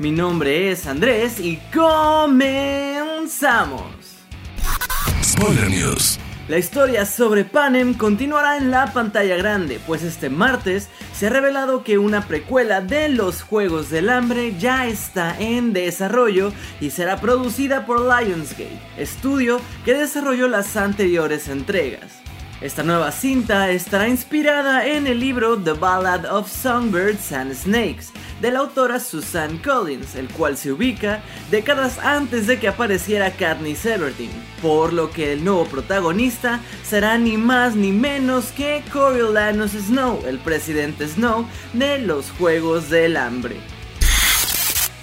Mi nombre es Andrés y comenzamos. Spoiler News. La historia sobre Panem continuará en la pantalla grande, pues este martes se ha revelado que una precuela de los Juegos del Hambre ya está en desarrollo y será producida por Lionsgate, estudio que desarrolló las anteriores entregas. Esta nueva cinta estará inspirada en el libro The Ballad of Songbirds and Snakes de la autora Susan Collins, el cual se ubica décadas antes de que apareciera Katniss Everdeen, por lo que el nuevo protagonista será ni más ni menos que Coriolanus Snow, el presidente Snow de los Juegos del Hambre.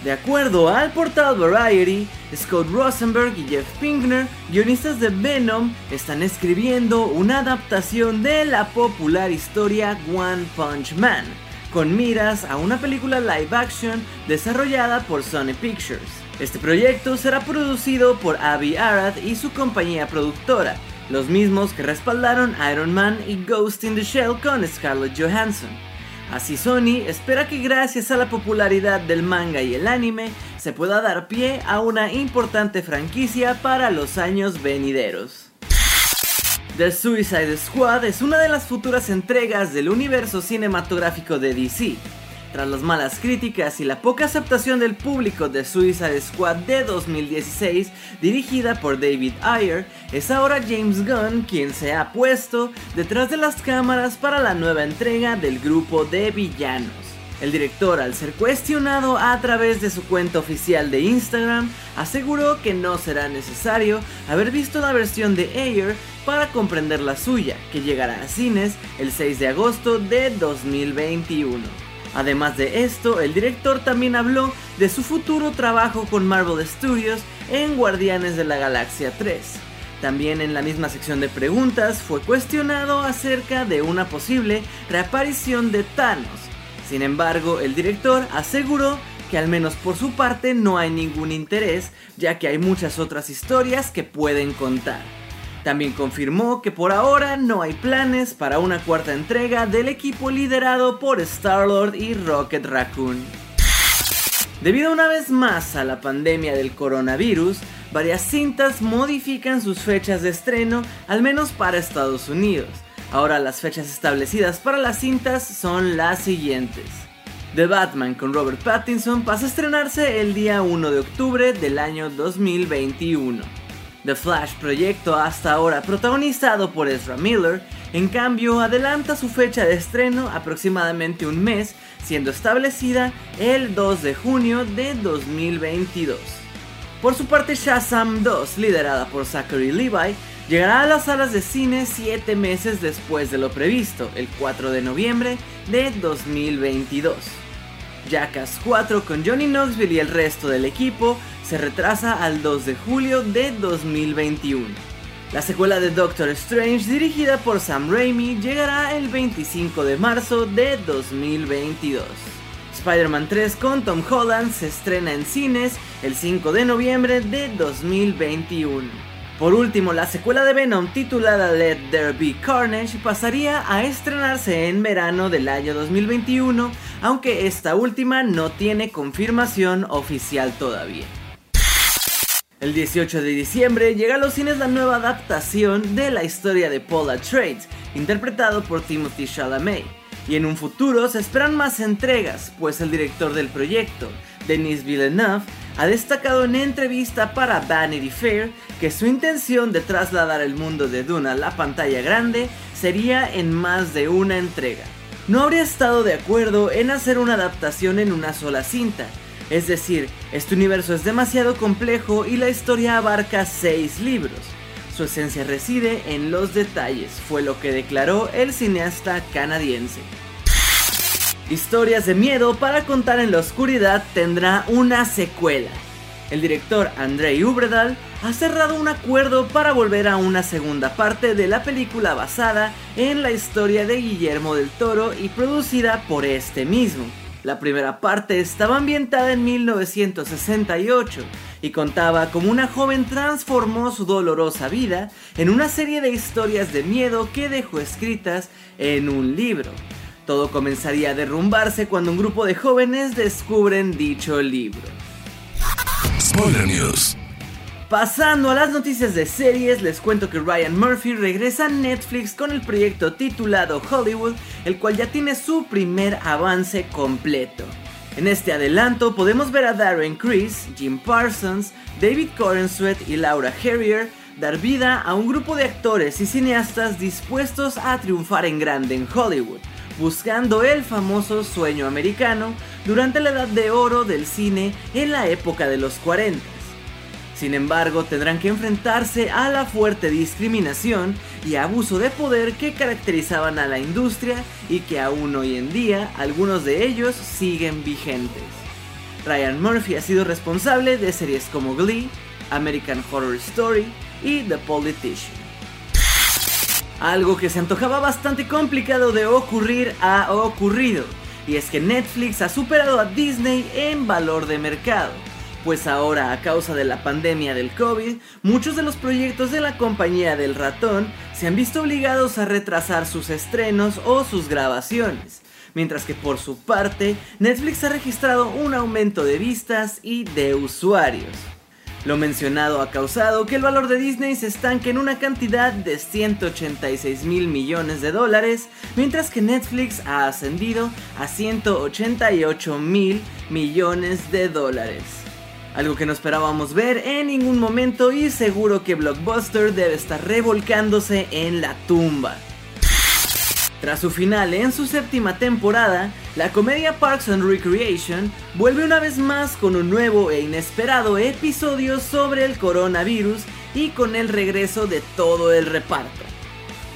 De acuerdo al portal Variety, Scott Rosenberg y Jeff Pinkner, guionistas de Venom, están escribiendo una adaptación de la popular historia One Punch Man, con miras a una película live action desarrollada por Sony Pictures. Este proyecto será producido por Avi Arad y su compañía productora, los mismos que respaldaron Iron Man y Ghost in the Shell con Scarlett Johansson. Así Sony espera que gracias a la popularidad del manga y el anime se pueda dar pie a una importante franquicia para los años venideros. The Suicide Squad es una de las futuras entregas del universo cinematográfico de DC. Tras las malas críticas y la poca aceptación del público de Suicide Squad de 2016, dirigida por David Ayer, es ahora James Gunn quien se ha puesto detrás de las cámaras para la nueva entrega del grupo de villanos. El director, al ser cuestionado a través de su cuenta oficial de Instagram, aseguró que no será necesario haber visto la versión de Ayer para comprender la suya, que llegará a cines el 6 de agosto de 2021. Además de esto, el director también habló de su futuro trabajo con Marvel Studios en Guardianes de la Galaxia 3. También en la misma sección de preguntas fue cuestionado acerca de una posible reaparición de Thanos. Sin embargo, el director aseguró que al menos por su parte no hay ningún interés, ya que hay muchas otras historias que pueden contar. También confirmó que por ahora no hay planes para una cuarta entrega del equipo liderado por Star-Lord y Rocket Raccoon. Debido una vez más a la pandemia del coronavirus, varias cintas modifican sus fechas de estreno, al menos para Estados Unidos. Ahora las fechas establecidas para las cintas son las siguientes. The Batman con Robert Pattinson pasa a estrenarse el día 1 de octubre del año 2021. The Flash proyecto hasta ahora protagonizado por Ezra Miller, en cambio adelanta su fecha de estreno aproximadamente un mes, siendo establecida el 2 de junio de 2022. Por su parte Shazam 2, liderada por Zachary Levi, llegará a las salas de cine 7 meses después de lo previsto, el 4 de noviembre de 2022. Jackass 4 con Johnny Knoxville y el resto del equipo se retrasa al 2 de julio de 2021. La secuela de Doctor Strange, dirigida por Sam Raimi, llegará el 25 de marzo de 2022. Spider-Man 3 con Tom Holland se estrena en cines el 5 de noviembre de 2021. Por último, la secuela de Venom titulada Let There Be Carnage pasaría a estrenarse en verano del año 2021, aunque esta última no tiene confirmación oficial todavía. El 18 de diciembre llega a los cines la nueva adaptación de la historia de Paula Trades, interpretado por Timothy Chalamet. Y en un futuro se esperan más entregas, pues el director del proyecto, Denis Villeneuve, ha destacado en entrevista para Vanity Fair que su intención de trasladar el mundo de Dune a la pantalla grande sería en más de una entrega. No habría estado de acuerdo en hacer una adaptación en una sola cinta, es decir, este universo es demasiado complejo y la historia abarca 6 libros. Su esencia reside en los detalles, fue lo que declaró el cineasta canadiense. Historias de miedo para contar en la oscuridad tendrá una secuela. El director Andrei Ubredal ha cerrado un acuerdo para volver a una segunda parte de la película basada en la historia de Guillermo del Toro y producida por este mismo. La primera parte estaba ambientada en 1968 y contaba cómo una joven transformó su dolorosa vida en una serie de historias de miedo que dejó escritas en un libro. Todo comenzaría a derrumbarse cuando un grupo de jóvenes descubren dicho libro. Spoiler News. Pasando a las noticias de series, les cuento que Ryan Murphy regresa a Netflix con el proyecto titulado Hollywood, el cual ya tiene su primer avance completo. En este adelanto podemos ver a Darren Criss, Jim Parsons, David Corenswet y Laura Harrier dar vida a un grupo de actores y cineastas dispuestos a triunfar en grande en Hollywood, buscando el famoso sueño americano durante la edad de oro del cine en la época de los 40. Sin embargo, tendrán que enfrentarse a la fuerte discriminación y abuso de poder que caracterizaban a la industria y que aún hoy en día algunos de ellos siguen vigentes. Ryan Murphy ha sido responsable de series como Glee, American Horror Story y The Politician. Algo que se antojaba bastante complicado de ocurrir ha ocurrido, y es que Netflix ha superado a Disney en valor de mercado pues ahora a causa de la pandemia del COVID, muchos de los proyectos de la compañía del ratón se han visto obligados a retrasar sus estrenos o sus grabaciones, mientras que por su parte Netflix ha registrado un aumento de vistas y de usuarios. Lo mencionado ha causado que el valor de Disney se estanque en una cantidad de 186 mil millones de dólares, mientras que Netflix ha ascendido a 188 mil millones de dólares algo que no esperábamos ver en ningún momento y seguro que Blockbuster debe estar revolcándose en la tumba. Tras su final en su séptima temporada, la comedia Parks and Recreation vuelve una vez más con un nuevo e inesperado episodio sobre el coronavirus y con el regreso de todo el reparto.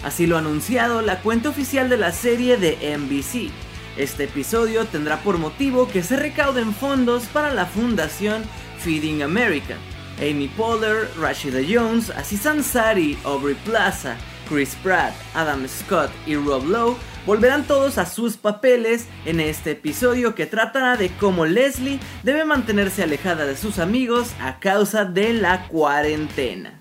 Así lo ha anunciado la cuenta oficial de la serie de NBC. Este episodio tendrá por motivo que se recauden fondos para la fundación Feeding America. Amy Poehler, Rashida Jones, Aziz Ansari, Aubrey Plaza, Chris Pratt, Adam Scott y Rob Lowe volverán todos a sus papeles en este episodio que tratará de cómo Leslie debe mantenerse alejada de sus amigos a causa de la cuarentena.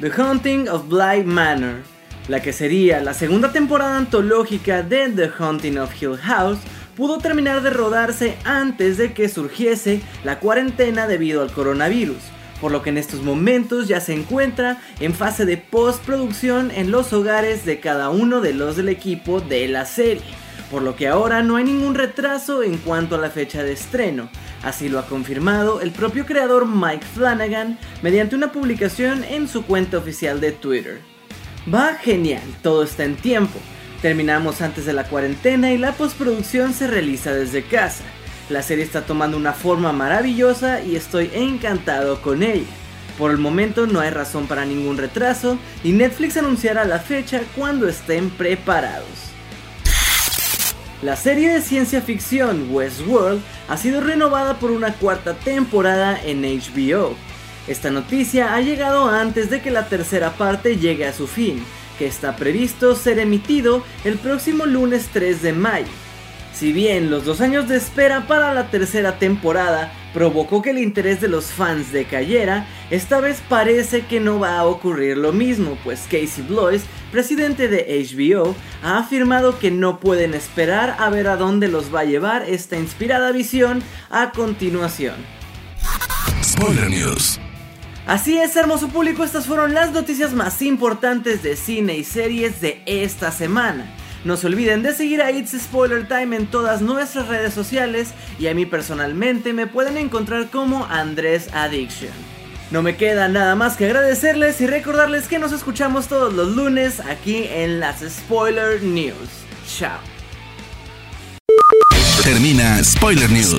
The Haunting of Bly Manor, la que sería la segunda temporada antológica de The Haunting of Hill House, pudo terminar de rodarse antes de que surgiese la cuarentena debido al coronavirus, por lo que en estos momentos ya se encuentra en fase de postproducción en los hogares de cada uno de los del equipo de la serie, por lo que ahora no hay ningún retraso en cuanto a la fecha de estreno. Así lo ha confirmado el propio creador Mike Flanagan mediante una publicación en su cuenta oficial de Twitter. Va genial, todo está en tiempo. Terminamos antes de la cuarentena y la postproducción se realiza desde casa. La serie está tomando una forma maravillosa y estoy encantado con ella. Por el momento no hay razón para ningún retraso y Netflix anunciará la fecha cuando estén preparados. La serie de ciencia ficción Westworld ha sido renovada por una cuarta temporada en HBO. Esta noticia ha llegado antes de que la tercera parte llegue a su fin, que está previsto ser emitido el próximo lunes 3 de mayo. Si bien los dos años de espera para la tercera temporada provocó que el interés de los fans decayera, esta vez parece que no va a ocurrir lo mismo, pues Casey Blois, presidente de HBO, ha afirmado que no pueden esperar a ver a dónde los va a llevar esta inspirada visión a continuación. Spoiler News. Así es, hermoso público, estas fueron las noticias más importantes de cine y series de esta semana. No se olviden de seguir a It's Spoiler Time en todas nuestras redes sociales y a mí personalmente me pueden encontrar como Andrés Addiction. No me queda nada más que agradecerles y recordarles que nos escuchamos todos los lunes aquí en las Spoiler News. Chao. Termina Spoiler News